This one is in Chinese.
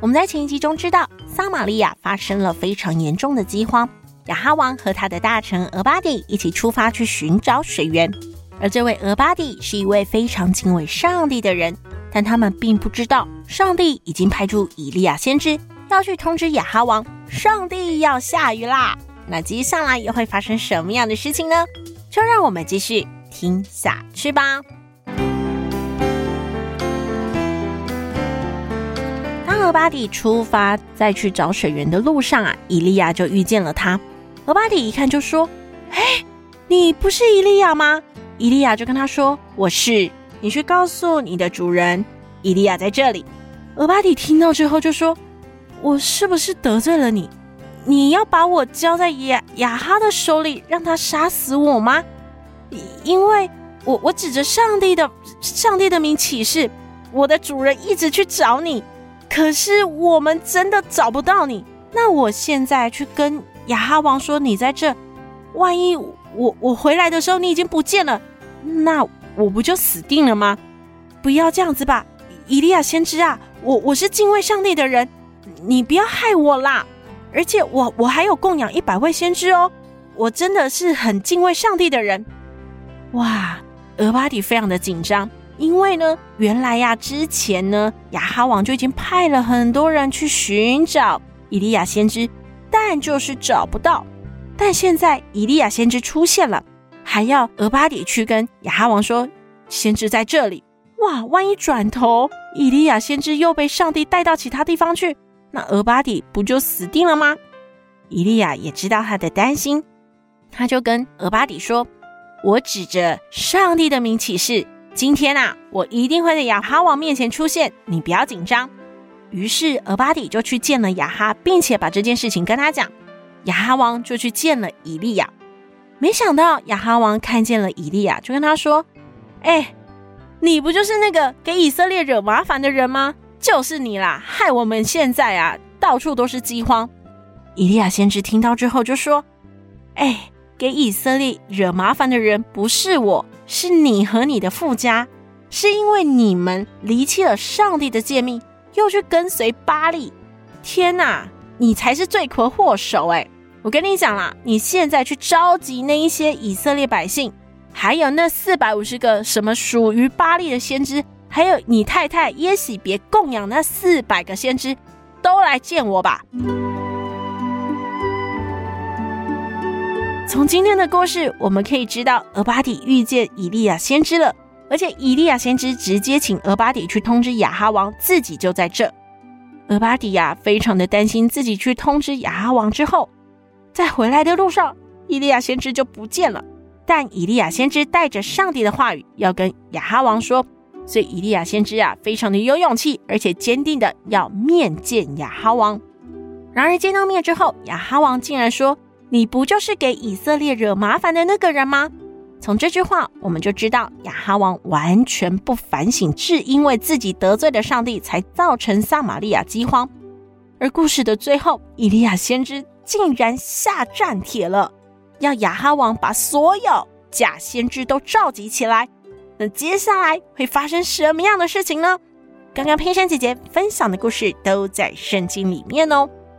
我们在前一集中知道，撒玛利亚发生了非常严重的饥荒，亚哈王和他的大臣俄巴底一起出发去寻找水源。而这位俄巴底是一位非常敬畏上帝的人，但他们并不知道，上帝已经派出以利亚先知要去通知亚哈王，上帝要下雨啦。那接下来又会发生什么样的事情呢？就让我们继续听下去吧。俄巴底出发，在去找水源的路上啊，伊利亚就遇见了他。俄巴底一看就说：“哎，你不是伊利亚吗？”伊利亚就跟他说：“我是。你去告诉你的主人，伊利亚在这里。”俄巴底听到之后就说：“我是不是得罪了你？你要把我交在雅雅哈的手里，让他杀死我吗？因为我我指着上帝的上帝的名起誓，我的主人一直去找你。”可是我们真的找不到你，那我现在去跟雅哈王说你在这，万一我我回来的时候你已经不见了，那我不就死定了吗？不要这样子吧，伊利亚先知啊，我我是敬畏上帝的人，你不要害我啦！而且我我还有供养一百位先知哦，我真的是很敬畏上帝的人。哇，俄巴底非常的紧张。因为呢，原来呀，之前呢，亚哈王就已经派了很多人去寻找以利亚先知，但就是找不到。但现在以利亚先知出现了，还要俄巴底去跟亚哈王说，先知在这里。哇，万一转头以利亚先知又被上帝带到其他地方去，那俄巴底不就死定了吗？以利亚也知道他的担心，他就跟俄巴底说：“我指着上帝的名起誓。”今天啊，我一定会在亚哈王面前出现，你不要紧张。于是俄巴底就去见了亚哈，并且把这件事情跟他讲。亚哈王就去见了以利亚，没想到亚哈王看见了以利亚，就跟他说：“哎，你不就是那个给以色列惹麻烦的人吗？就是你啦，害我们现在啊到处都是饥荒。”以利亚先知听到之后就说：“哎。”给以色列惹麻烦的人不是我，是你和你的富家，是因为你们离弃了上帝的诫命，又去跟随巴力。天哪，你才是罪魁祸首！哎，我跟你讲啦，你现在去召集那一些以色列百姓，还有那四百五十个什么属于巴力的先知，还有你太太耶洗别供养那四百个先知，都来见我吧。从今天的故事，我们可以知道，俄巴底遇见以利亚先知了，而且以利亚先知直接请俄巴底去通知亚哈王，自己就在这。俄巴底呀，非常的担心自己去通知亚哈王之后，在回来的路上，以利亚先知就不见了。但以利亚先知带着上帝的话语要跟亚哈王说，所以以利亚先知啊，非常的有勇气，而且坚定的要面见亚哈王。然而见到面之后，亚哈王竟然说。你不就是给以色列惹麻烦的那个人吗？从这句话，我们就知道亚哈王完全不反省，是因为自己得罪了上帝，才造成撒玛利亚饥荒。而故事的最后，以利亚先知竟然下战帖了，要亚哈王把所有假先知都召集起来。那接下来会发生什么样的事情呢？刚刚佩珊姐姐分享的故事都在圣经里面哦。